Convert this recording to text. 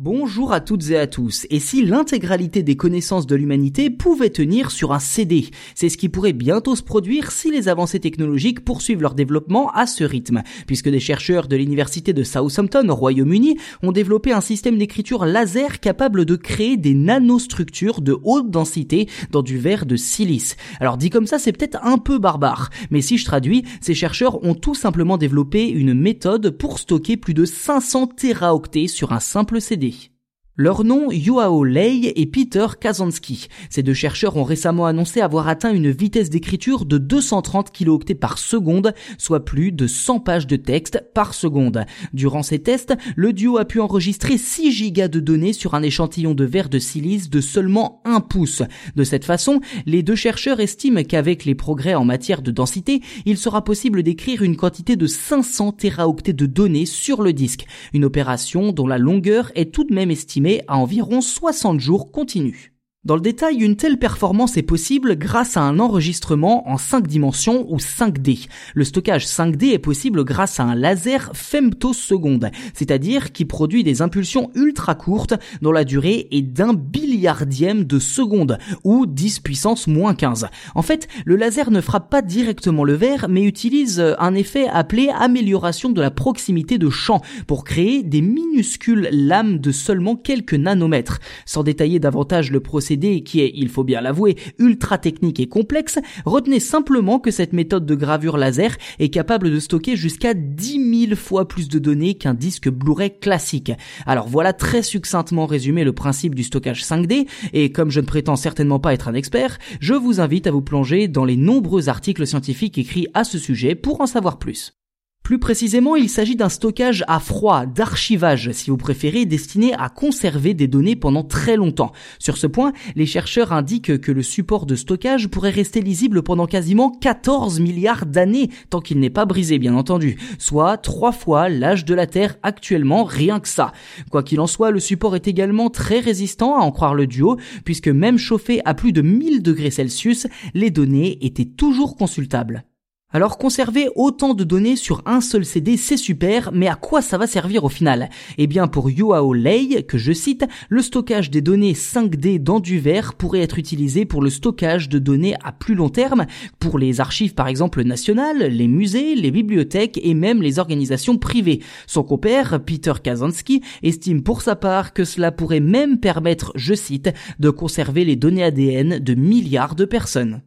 Bonjour à toutes et à tous. Et si l'intégralité des connaissances de l'humanité pouvait tenir sur un CD C'est ce qui pourrait bientôt se produire si les avancées technologiques poursuivent leur développement à ce rythme, puisque des chercheurs de l'université de Southampton au Royaume-Uni ont développé un système d'écriture laser capable de créer des nanostructures de haute densité dans du verre de silice. Alors dit comme ça, c'est peut-être un peu barbare, mais si je traduis, ces chercheurs ont tout simplement développé une méthode pour stocker plus de 500 téraoctets sur un simple CD. dich. Leur nom, Yuao Lei et Peter Kazansky. Ces deux chercheurs ont récemment annoncé avoir atteint une vitesse d'écriture de 230 kilooctets par seconde, soit plus de 100 pages de texte par seconde. Durant ces tests, le duo a pu enregistrer 6 gigas de données sur un échantillon de verre de silice de seulement 1 pouce. De cette façon, les deux chercheurs estiment qu'avec les progrès en matière de densité, il sera possible d'écrire une quantité de 500 téraoctets de données sur le disque. Une opération dont la longueur est tout de même estimée à environ 60 jours continus. Dans le détail, une telle performance est possible grâce à un enregistrement en 5 dimensions ou 5D. Le stockage 5D est possible grâce à un laser femtoseconde, c'est-à-dire qui produit des impulsions ultra courtes dont la durée est d'un billiardième de seconde ou 10 puissance moins 15. En fait, le laser ne frappe pas directement le verre mais utilise un effet appelé amélioration de la proximité de champ pour créer des minuscules lames de seulement quelques nanomètres. Sans détailler davantage le procédé qui est, il faut bien l'avouer, ultra technique et complexe, retenez simplement que cette méthode de gravure laser est capable de stocker jusqu'à 10 000 fois plus de données qu'un disque Blu-ray classique. Alors voilà très succinctement résumé le principe du stockage 5D, et comme je ne prétends certainement pas être un expert, je vous invite à vous plonger dans les nombreux articles scientifiques écrits à ce sujet pour en savoir plus. Plus précisément, il s'agit d'un stockage à froid, d'archivage, si vous préférez, destiné à conserver des données pendant très longtemps. Sur ce point, les chercheurs indiquent que le support de stockage pourrait rester lisible pendant quasiment 14 milliards d'années, tant qu'il n'est pas brisé, bien entendu, soit trois fois l'âge de la Terre actuellement, rien que ça. Quoi qu'il en soit, le support est également très résistant, à en croire le duo, puisque même chauffé à plus de 1000 degrés Celsius, les données étaient toujours consultables. Alors conserver autant de données sur un seul CD, c'est super, mais à quoi ça va servir au final? Eh bien pour Yuao Lei, que je cite, le stockage des données 5D dans du verre pourrait être utilisé pour le stockage de données à plus long terme, pour les archives par exemple nationales, les musées, les bibliothèques et même les organisations privées. Son compère, Peter Kazansky, estime pour sa part que cela pourrait même permettre, je cite, de conserver les données ADN de milliards de personnes.